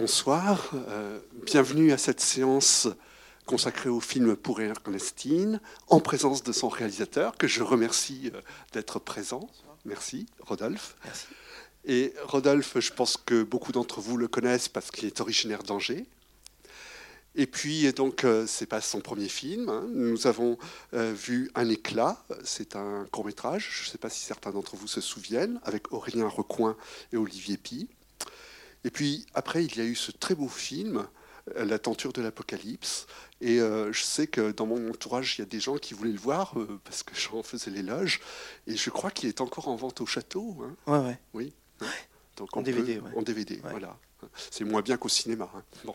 Bonsoir, euh, bienvenue à cette séance consacrée au film pour Ernestine, en présence de son réalisateur, que je remercie euh, d'être présent. Merci, Rodolphe. Merci. Et Rodolphe, je pense que beaucoup d'entre vous le connaissent parce qu'il est originaire d'Angers. Et puis, donc, euh, c'est pas son premier film. hein. Nous avons euh, vu Un éclat. C'est un court métrage. Je ne sais pas si certains d'entre vous se souviennent, avec Aurélien Recoin et Olivier Pi. Et puis, après, il y a eu ce très beau film, euh, La tenture de l'Apocalypse. Et euh, je sais que dans mon entourage, il y a des gens qui voulaient le voir euh, parce que j'en faisais l'éloge. Et je crois qu'il est encore en vente au château. hein. Ouais, ouais. Oui. Donc En DVD, peut- ouais. En DVD, voilà. C'est moins bien qu'au cinéma. hein. Bon.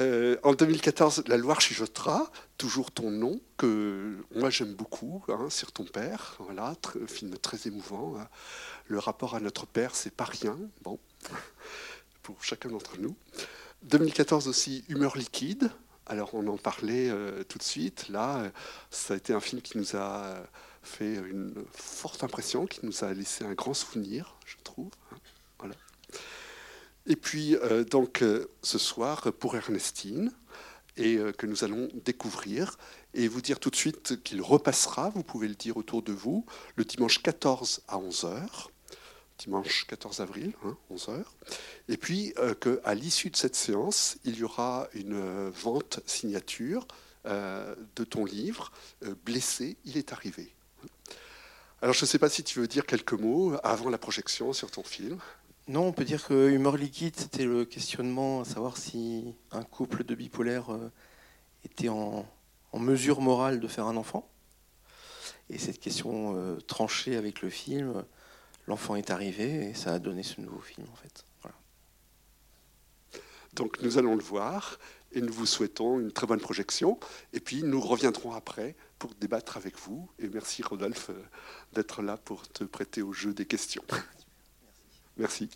Euh, en 2014, La Loire chuchotera, toujours ton nom, que moi j'aime beaucoup, hein, sur ton père. Voilà, film très émouvant. hein. Le rapport à notre père, c'est pas rien. Bon, pour chacun d'entre nous. 2014 aussi, Humeur liquide. Alors on en parlait euh, tout de suite. Là, ça a été un film qui nous a fait une forte impression, qui nous a laissé un grand souvenir, je trouve. Hein. Et puis, euh, donc, euh, ce soir, pour Ernestine, et euh, que nous allons découvrir, et vous dire tout de suite qu'il repassera, vous pouvez le dire autour de vous, le dimanche 14 à 11h, dimanche 14 avril, hein, 11h, et puis euh, qu'à l'issue de cette séance, il y aura une euh, vente signature euh, de ton livre, euh, Blessé, il est arrivé. Alors, je ne sais pas si tu veux dire quelques mots avant la projection sur ton film. Non, on peut dire que Humeur liquide, c'était le questionnement à savoir si un couple de bipolaires euh, était en, mesure morale de faire un enfant. Et cette question euh, tranchée avec le film, l'enfant est arrivé et ça a donné ce nouveau film en fait. Donc nous allons le voir et nous vous souhaitons une très bonne projection. Et puis nous reviendrons après pour débattre avec vous. Et merci Rodolphe euh, d'être là pour te prêter au jeu des questions. Merci.